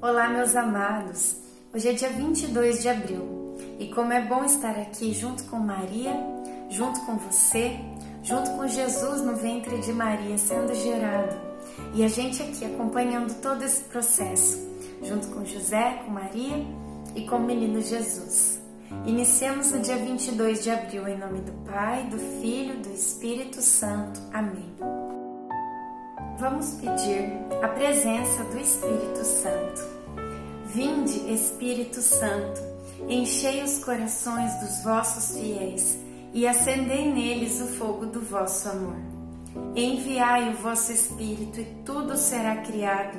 Olá, meus amados. Hoje é dia 22 de abril. E como é bom estar aqui junto com Maria, junto com você, junto com Jesus no ventre de Maria sendo gerado. E a gente aqui acompanhando todo esse processo, junto com José, com Maria e com o menino Jesus. Iniciamos no dia 22 de abril em nome do Pai, do Filho, do Espírito Santo. Amém. Vamos pedir a presença do Espírito Santo. Vinde, Espírito Santo, enchei os corações dos vossos fiéis e acendei neles o fogo do vosso amor. Enviai o vosso Espírito e tudo será criado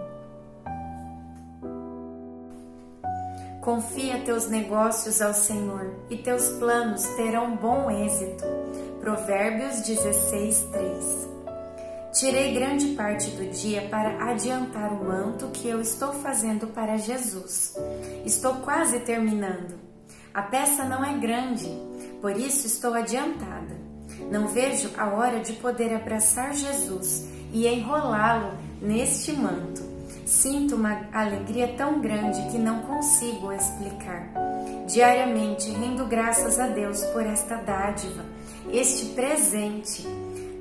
Confia teus negócios ao Senhor e teus planos terão bom êxito. Provérbios 16, 3 Tirei grande parte do dia para adiantar o manto que eu estou fazendo para Jesus. Estou quase terminando. A peça não é grande, por isso estou adiantada. Não vejo a hora de poder abraçar Jesus e enrolá-lo neste manto. Sinto uma alegria tão grande que não consigo explicar. Diariamente rendo graças a Deus por esta dádiva, este presente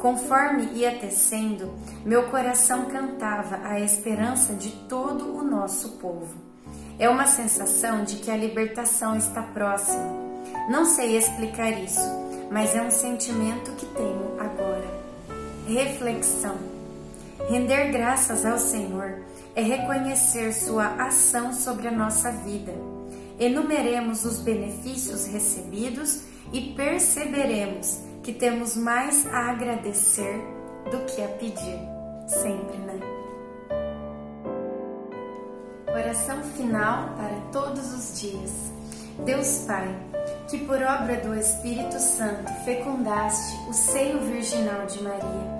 Conforme ia tecendo, meu coração cantava a esperança de todo o nosso povo. É uma sensação de que a libertação está próxima. Não sei explicar isso, mas é um sentimento que tenho agora. Reflexão. Render graças ao Senhor é reconhecer Sua ação sobre a nossa vida. Enumeremos os benefícios recebidos e perceberemos que temos mais a agradecer do que a pedir, sempre, né? Oração final para todos os dias. Deus Pai, que por obra do Espírito Santo fecundaste o seio virginal de Maria